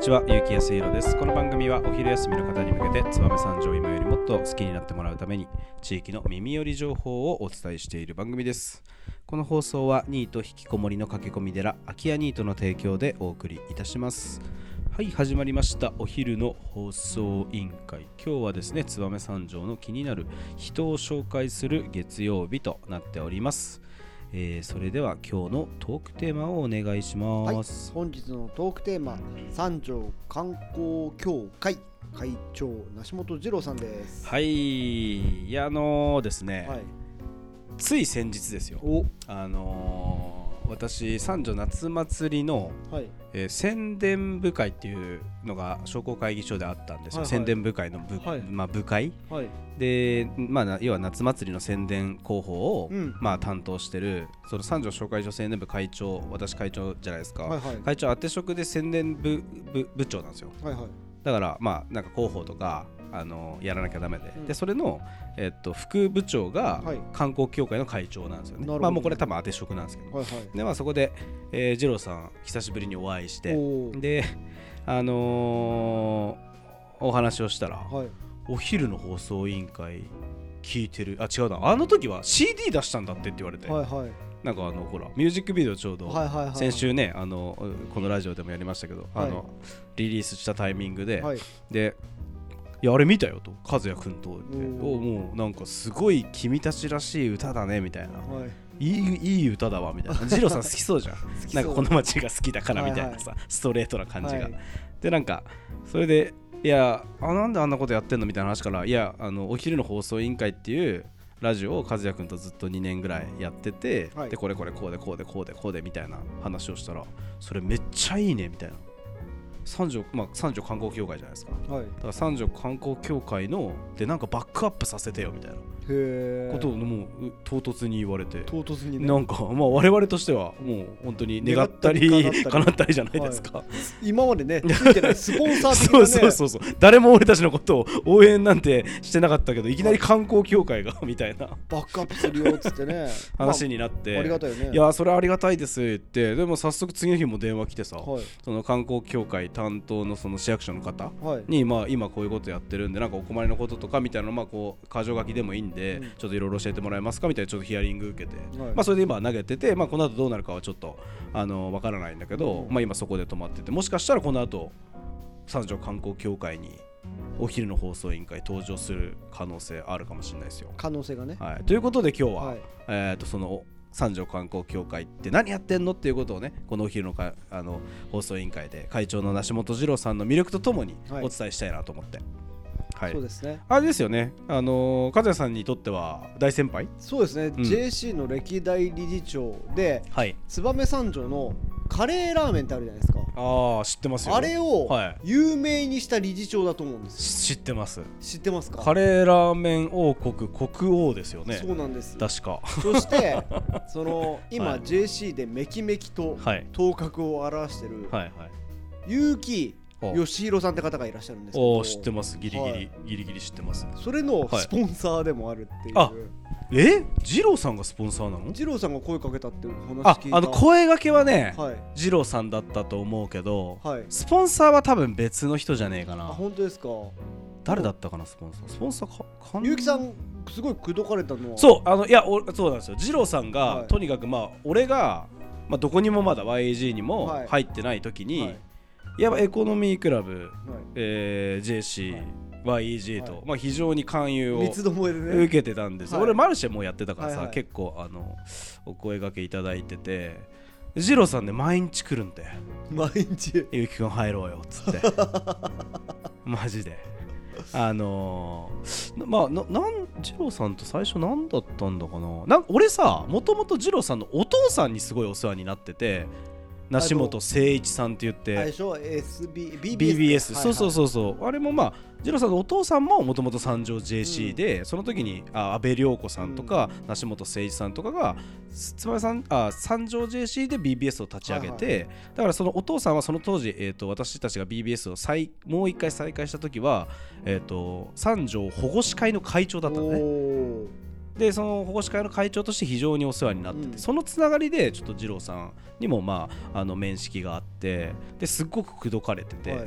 ちは、ゆうきやすいろです。この番組はお昼休みの方に向けて、燕三条今よりもっと好きになってもらうために、地域の耳寄り情報をお伝えしている番組です。この放送は、ニート引きこもりの駆け込み寺、空き家ニートの提供でお送りいたします。はい、始まりました。お昼の放送委員会。今日はですね、燕三条の気になる人を紹介する月曜日となっております。えーそれでは今日のトークテーマをお願いします。本日のトークテーマ三条観光協会会長梨本二郎さんです。はい、いやあのーですね、はい。つい先日ですよ、おあのー私三条夏祭りの、はい。えー宣伝部会っていうのが商工会議所であったんですよ、はいはい。宣伝部会の部,、はい。まあ、部会。はい。で、まあな、要は夏祭りの宣伝広報を、うん。まあ、担当してるその三条商会所宣伝部会長私会長じゃないですか、はいはい。会長当て職で宣伝部部部長なんですよ。はいはい。だからまあなんか広報とかあのやらなきゃダメで、うん。でそれの、えっと、副部長がはい。観光協会の会長なんですよね、なるほど。まあもうこれ多分当て職なんですけど、はいはい。でまあそこで、えー、二郎さん久しぶりにお会いして。であのーお話をしたら、はい。お昼の放送委員会聞いてる。あ違うな。あの時は CD 出したんだってって言われて、はいはい。なんかあのほらミュージックビデオちょうど、はいはいはい。先週ねあのこのラジオでもやりましたけど、あはい。のリリースしたタイミングで、はい。でいやあれ見たよと和也君とってもうなんかすごい君たちらしい歌だねみたいな。はい。いいいい歌だわみたいな。ジローさん好きそうじゃん。なんかこの街が好きだからみたいなさ、ストレートな感じが、はい。でなんかそれでいやあなんであんなことやってんのみたいな話からいやあのお昼の放送委員会っていうラジオを和也君とずっと2年ぐらいやってて、はい。でこれこれこうでこうでこうでこうでみたいな話をしたらそれめっちゃいいねみたいな三条まあ三条観光協会じゃないですかはい。だから三条観光協会のでなんかバックアップさせてよみたいな。ことをもうう唐突に言われて、唐突にね。なんかまあ我々としてはもう本当に願ったり叶ったりじゃないですか、今までね ついてないスポンサーね。そうそうそう誰も俺たちのことを応援なんてしてなかったけどいきなり観光協会が みたいな。バックアップするよっつってね。話になって、まあありがたいよね。いやそれありがたいですって。でも早速次の日も電話来てさ、はい。その観光協会担当のその市役所の方はい。に、まあ、今こういうことやってるんでなんかお困りのこととかみたいなのまあこう箇条書きでもいいんで、うん。ちょっといろいろ教えてもらえますか？みたいなちょっとヒアリング受けて、はい。まあ、それで今投げてて、まあ、この後どうなるかはちょっとあのわからないんだけど、うん。まあ、今そこで止まってて。もしかしたらこの後三条観光協会にお昼の放送委員会登場する可能性あるかもしれないですよ。可能性がね。はい、ということで今日は、はい。えー、とその三条観光協会って何やってんのっていうことをねこのお昼のかあの放送委員会で会長の梨本二郎さんの魅力とともにはい。お伝えしたいなと思って、はいそうですね。あれですよね。あのー和也さんにとっては大先輩？そうですね。ん。JC の歴代理事長ではい。燕三条のカレーラーメンってあるじゃないですか。ああ知ってますよ。あれをはい。有名にした理事長だと思うんです。し知ってます。知ってますか？カレーラーメン王国国王ですよね。そうなんです。確か。そして その今、はい。JC でめきめきとはい。頭角を現してるはいはい結城お義弘さんって方がいらっしゃるんですけど。知ってます。ギリギリ、はい。ギリギリ知ってます。それのはいスポンサーでもあるっていう、あえ？二郎さんがスポンサーなの？二郎さんが声かけたっていう話あ聞いた。あの声掛けはね、はい。二郎さんだったと思うけど、はい。スポンサーは多分別の人じゃねえかあな本当ですか？誰だったかなスポンサー？スポンサーかか結城さんすごい口説かれたのは。そうあのいやおそうなんですよ。二郎さんが、はい。とにかくまあ俺が、まあ、どこにもまだ YG にもはい。入ってない時に、はいい、やエコノミークラブ、はい。えー、JC、YEG と、はい。まあ、非常に勧誘を受ね。けてたんです、はい。俺マルシェもやってたからさ、はいはい。結構あのお声掛けいただいてて二郎さんね毎日来るんで毎日？ゆうきくん入ろうよっつって。マジで。あのー、まあななん二郎さんと最初何だったんだかな。なん俺さもともと二郎さんのお父さんにすごいお世話になってて梨本誠一さんって言って。あれでしょ？SB BBS, BBS そうそううそうそう、あれもまあ二郎さんのお父さんももともと三条 JC で、その時にあ安倍涼子さんとか、梨本誠一さんとかがつばめさんあ三条 JC で BBS を立ち上げて、はだからそのお父さんはその当時、えー、と私たちが BBS を再もう一回再開した時は、えー、と三条保護司会の会長だったのね。おーでその保護司会の会長として非常にお世話になってて、うん。そのつながりでちょっと二郎さんにもまああの面識があってですっごく口説かれてて、はい。い、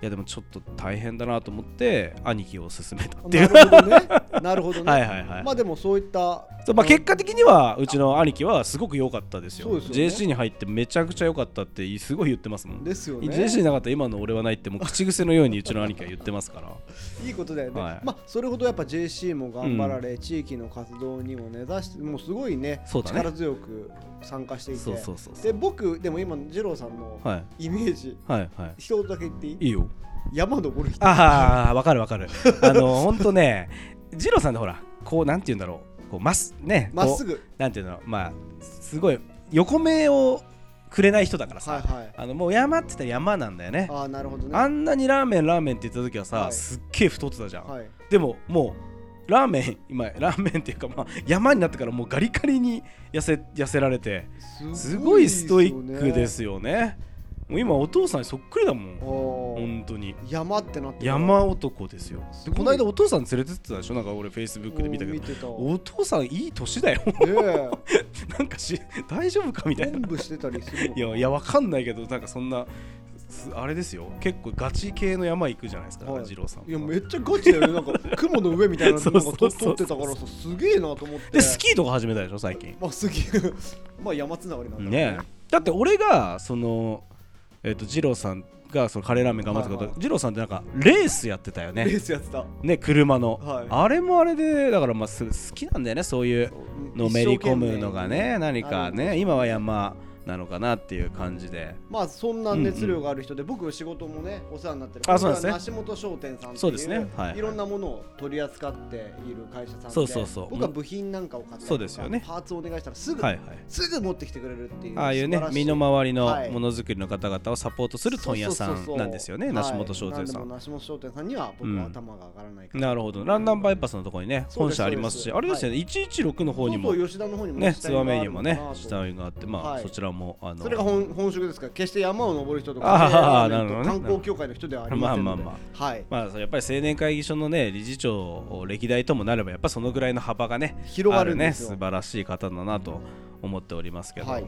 やでもちょっと大変だなと思って兄貴を勧めたっていう。ね なるほどね。はいはいはい、まあでもそういったそうまあ、結果的にはうちの兄貴はすごく良かったですよ。そうですよね。JC に入ってめちゃくちゃ良かったってすごい言ってますもん、ですよね。JC なかったら今の俺はないってもう口癖のようにうちの兄貴は言ってますから。いいことだよね、はい。まあそれほどやっぱ JC も頑張られ、地域の活動にも根ざしてもうすごいねそうだね。力強く参加していて。そうそうそうそう。で僕でも今二郎さんのはい。イメージ、はいはい。一言だけ言っていい？いいよ。山登る人。ああわかるわかる。あのほんとね二郎さんってほらこうなんて言うんだろう。こうまっすねまっすぐ。なんていうのまあすごい横目をくれない人だからさ、はいはい。あのもう山って言ったら山なんだよね。ああなるほどね。あんなにラーメンラーメンって言った時はさ、はい。すっげえ太ってたじゃん、はい。でももうラーメン今ラーメンっていうかまあ山になってからもうガリガリに痩せ痩せられてすごいストイックですよねもう今お父さんにそっくりだもん。本当に。山ってなってる。山男ですよ。でこの間お父さん連れてってたでしょ？なんか俺フェイスブックで見た。けどお父さんいい年だよ。ね なんかし大丈夫かみたえいな。おんぶしてたりするのいやいやわかんないけどなんかそんなすあれですよ。結構ガチ系の山行くじゃないですか、はい。二郎さんいやめっちゃガチだよね。なんか 雲の上みたいなのそな撮ってたからさすげえなと思って。でスキーとか始めたでしょ最近。まあすげえまあ山つながりなんだろうね。だって俺がそのえっ、と二郎さんがそのカレーラーメン頑張ってたこと、はいはい。二郎さんってなんかレースやってたよレーねスやってた。ね車の、はい。あれもあれでだからまあす好きなんだよねそういうのめり込むのがね何かね。今は山なのかなっていう感じで。まあそんな熱量がある人で、僕仕事もねお世話になってる。あそうですね。梨本商店さんっていうそうですね。はいい。ろんなものを取り扱っている会社さんでそうそうそう。僕は部品なんかを買ったりとかそうですよね。パーツをお願いしたらすぐ、はいはい。すぐ持ってきてくれるっていうああいうね身の回りのはい。ものづくりの方々をサポートする問屋さんなんですよね。はい。梨本商店さん。なんでも梨本商店さんには僕は頭が上がらないから、なるほどランナンバイパスのところにね本社ありますしあれですよね116の方にもそうそう吉田の方にもねツアーメにもね下があってまあはい。そちらもあの。それが本本職ですか？ら決して山を登る人とあかあなるほどね。観光協会の人ではありませんので、まあまあはい。まあ、やっぱり青年会議所のね理事長を歴代ともなればやっぱそのぐらいの幅がね広があるね。素晴らしい方だなと思っておりますけど、はい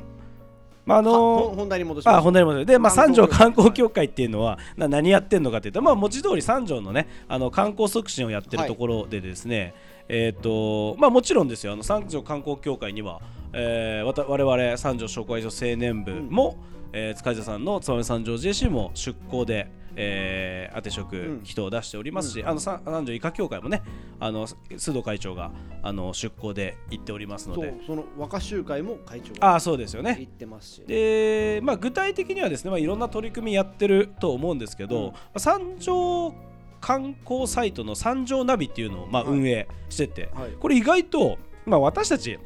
まああはのほ本題に戻します。あ本題に戻る。で、まあ、三条観光協会っていうのはな何やってんのかっていうと、まあ、文字通り三条のねあの観光促進をやってるところでですね、えっ、とまあもちろんですよ。あの三条観光協会には、えー、わた我々三条障害所青年部も、えー塚地さんの燕三条 JC も出向で、えー、当て職ん。人を出しておりますし、あのさ三条医科協会もねあの須藤会長があの出向で行っておりますので。その若衆会も会長がああそうですよね。言ってますし。で、まあ、具体的にはですね、まあ、いろんな取り組みやってると思うんですけど、うん。三条観光サイトの三条ナビっていうのをまあはい。運営してて、はい。これ意外と、まあ、私たち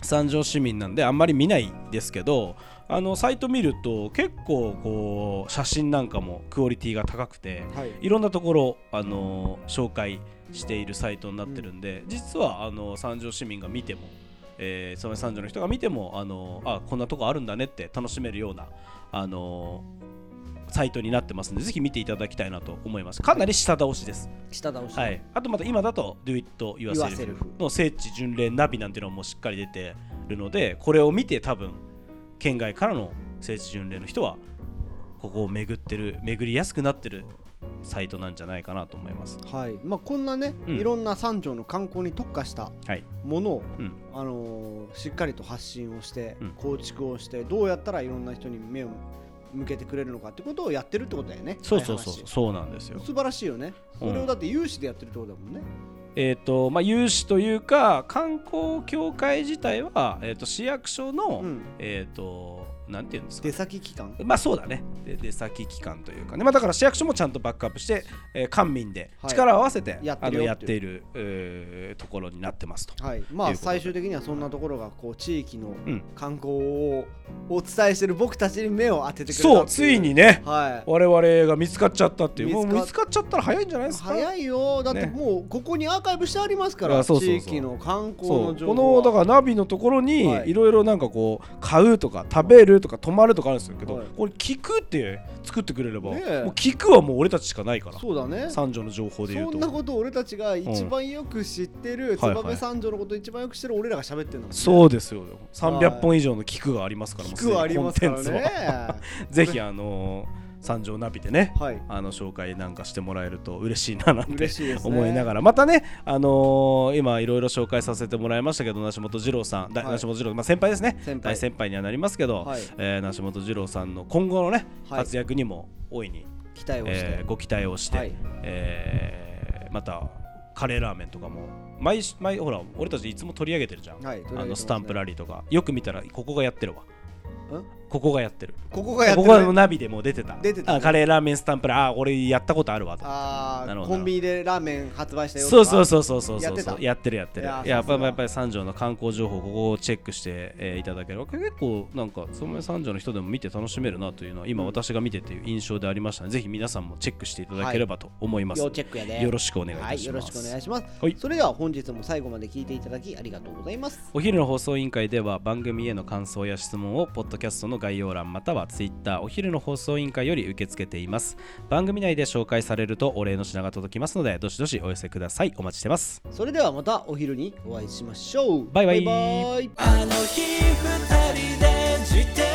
三条市民なんであんまり見ないですけどあのサイト見ると結構こう写真なんかもクオリティが高くてはい。いろんなところ、あの紹介しているサイトになってるんで、実はあの三条市民が見ても、えー、その三条の人が見ても、あのあこんなとこあるんだねって楽しめるような、あのサイトになってますのでぜひ見ていただきたいなと思います。かなり下倒しです、下倒し。はい、あとまた今だと Do It Yourself の聖地巡礼ナビなんていうのもしっかり出てるのでこれを見て多分県外からの聖地巡礼の人はここを巡ってる巡りやすくなってるサイトなんじゃないかなと思います。はい。まあこんなね、うん。いろんな三条の観光に特化したはい、ものを、うん。あのーしっかりと発信をして、うん。構築をしてどうやったらいろんな人に目を向けてくれるのかってことをやってるってことだよね。そうそうそうそう。なんですよ。素晴らしいよね。それうん。をだって有志でやってるってことだもんね、えっ、とまあ有志というか観光協会自体はえっ、と市役所の、うん。えっ、となんていうんですか出先機関？まあそうだね。で出先機関というかね、まあ、だから市役所もちゃんとバックアップして、えー官民ではい。力を合わせて、やってあのるよっていう。やっている、えーところになってますと。はい。まあ最終的にはそんなところがこう地域のうん。観光をお伝えしてる僕たちに目を当ててくれたそうついにねはい。我々が見つかっちゃったっていう。もう見つかっちゃったら早いんじゃないですか？早いよ。だってね。もうここにアーカイブしてありますから、あそうそうそう。地域の観光の情報は。のだからナビのところにはい。いろいろなんかこう買うとか食べるとか止まるとかあるんですけど、はい。これ聞くって作ってくれれば、ねえ。もう聞くはもう俺たちしかないから。そうだね。三条の情報で言うと。そんなこと俺たちが一番よく知ってる、はいはい。燕三条のこと一番よく知ってる俺らが喋ってるんね。そうですよ。300本以上の聞くがありますからもう聞くはありますからね。ぜひあのー三条ナビでねはい。あの紹介なんかしてもらえると嬉しいななんて嬉しいですね。思いながら。またね、あのー今いろいろ紹介させてもらいましたけど梨本二郎さん、だはい。梨本二郎、まあ、先輩ですね。先輩。大先輩にはなりますけど、はい。えー梨本二郎さんの今後のね、はい。活躍にも大いに、期待をして、えーご期待をして、はい。えーまたカレーラーメンとかも毎し毎ほら俺たちいつも取り上げてるじゃん、はいね。あのスタンプラリーとか。よく見たらここがやってるわ。ん？ここがやってる。ここがやってここのるナビでもう出てた。出てたね。あカレーラーメンスタンプラー。あ俺やったことあるわとあなるほど。ーコンビニでラーメン発売したよそうそううそうそうそうそうやってた。やってるやってる。いやっぱやっぱり三条の観光情報ここをチェックして、えーいただければ結構なんかその三条の人でも見て楽しめるなというのは今私が見てていう印象でありましたので、ぜひ皆さんもチェックしていただければと思います。要ので、チェックやでよろしくお願いします、はいよろしくお願いします、はい。それでは本日も最後まで聞いていただきありがとうございます。お昼の放送委員会では番組への感想や質問をポッドキャストの概要欄またはツイッターお昼の放送委員会より受け付けています。番組内で紹介されるとお礼の品が届きますのでどしどしお寄せください。お待ちしてます。それではまたお昼にお会いしましょう。バイバイ。バイバイ。あの日二人で自転